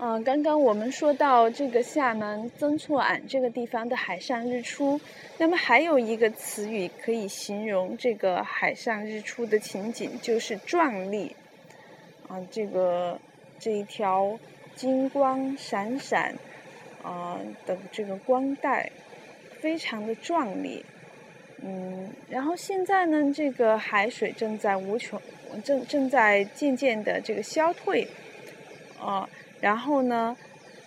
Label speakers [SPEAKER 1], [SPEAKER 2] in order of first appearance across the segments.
[SPEAKER 1] 嗯，刚刚我们说到这个厦门曾厝垵这个地方的海上日出，那么还有一个词语可以形容这个海上日出的情景，就是壮丽。啊，这个这一条金光闪闪啊的这个光带，非常的壮丽。嗯，然后现在呢，这个海水正在无穷，正正在渐渐的这个消退，啊。然后呢，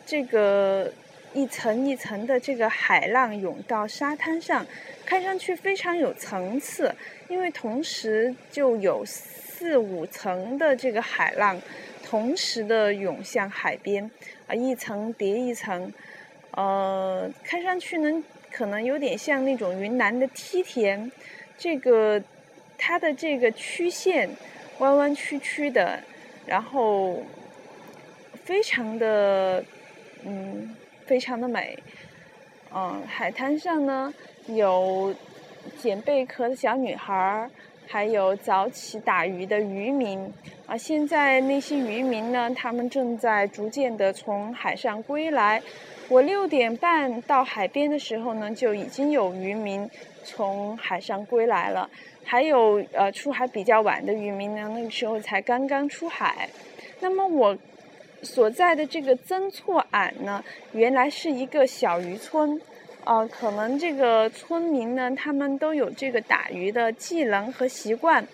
[SPEAKER 1] 这个一层一层的这个海浪涌到沙滩上，看上去非常有层次。因为同时就有四五层的这个海浪同时的涌向海边，啊，一层叠一层，呃，看上去呢可能有点像那种云南的梯田，这个它的这个曲线弯弯曲曲的，然后。非常的，嗯，非常的美。嗯，海滩上呢有捡贝壳的小女孩，还有早起打鱼的渔民。啊，现在那些渔民呢，他们正在逐渐的从海上归来。我六点半到海边的时候呢，就已经有渔民从海上归来了。还有呃，出海比较晚的渔民呢，那个时候才刚刚出海。那么我。所在的这个曾厝垵呢，原来是一个小渔村，呃，可能这个村民呢，他们都有这个打鱼的技能和习惯。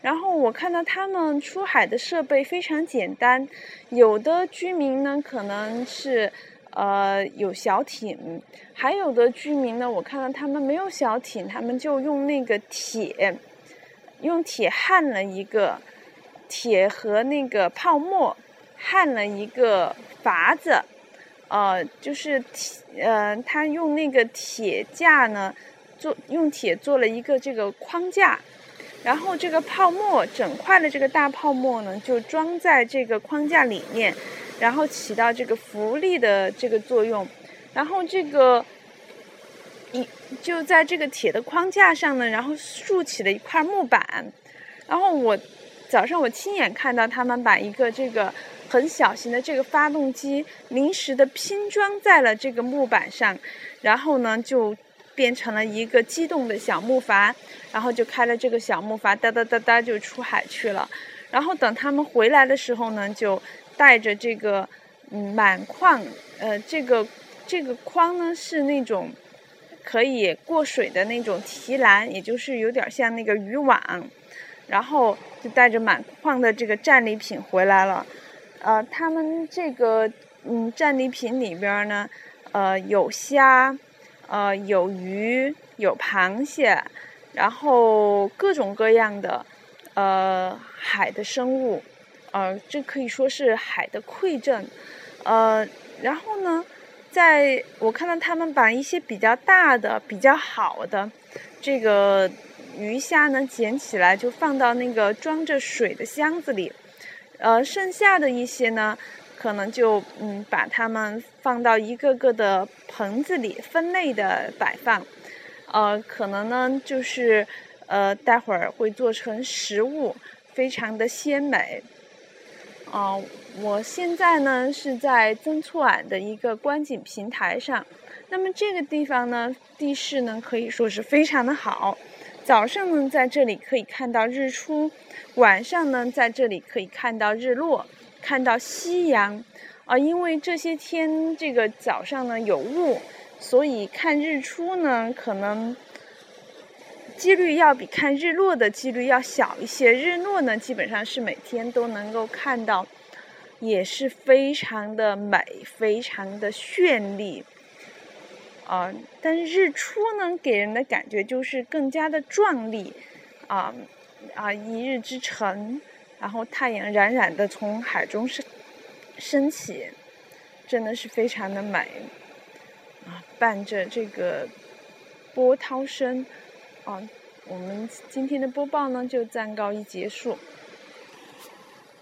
[SPEAKER 1] 然后我看到他们出海的设备非常简单，有的居民呢可能是呃有小艇，还有的居民呢，我看到他们没有小艇，他们就用那个铁，用铁焊了一个铁和那个泡沫。焊了一个筏子，呃，就是铁，呃，他用那个铁架呢，做用铁做了一个这个框架，然后这个泡沫整块的这个大泡沫呢，就装在这个框架里面，然后起到这个浮力的这个作用，然后这个一就在这个铁的框架上呢，然后竖起了一块木板，然后我早上我亲眼看到他们把一个这个。很小型的这个发动机临时的拼装在了这个木板上，然后呢就变成了一个机动的小木筏，然后就开了这个小木筏哒哒哒哒就出海去了。然后等他们回来的时候呢，就带着这个嗯满筐，呃这个这个筐呢是那种可以过水的那种提篮，也就是有点像那个渔网，然后就带着满筐的这个战利品回来了。呃，他们这个嗯战利品里边呢，呃有虾，呃有鱼，有螃蟹，然后各种各样的呃海的生物，呃这可以说是海的馈赠，呃然后呢，在我看到他们把一些比较大的、比较好的这个鱼虾呢捡起来，就放到那个装着水的箱子里。呃，剩下的一些呢，可能就嗯，把它们放到一个个的盆子里，分类的摆放。呃，可能呢，就是呃，待会儿会做成食物，非常的鲜美。啊，我现在呢是在曾厝垵的一个观景平台上，那么这个地方呢，地势呢可以说是非常的好。早上呢，在这里可以看到日出；晚上呢，在这里可以看到日落，看到夕阳。啊，因为这些天这个早上呢有雾，所以看日出呢可能几率要比看日落的几率要小一些。日落呢，基本上是每天都能够看到，也是非常的美，非常的绚丽。啊，但是日出呢，给人的感觉就是更加的壮丽，啊啊，一日之晨，然后太阳冉冉的从海中升升起，真的是非常的美，啊，伴着这个波涛声，啊，我们今天的播报呢就暂告一结束。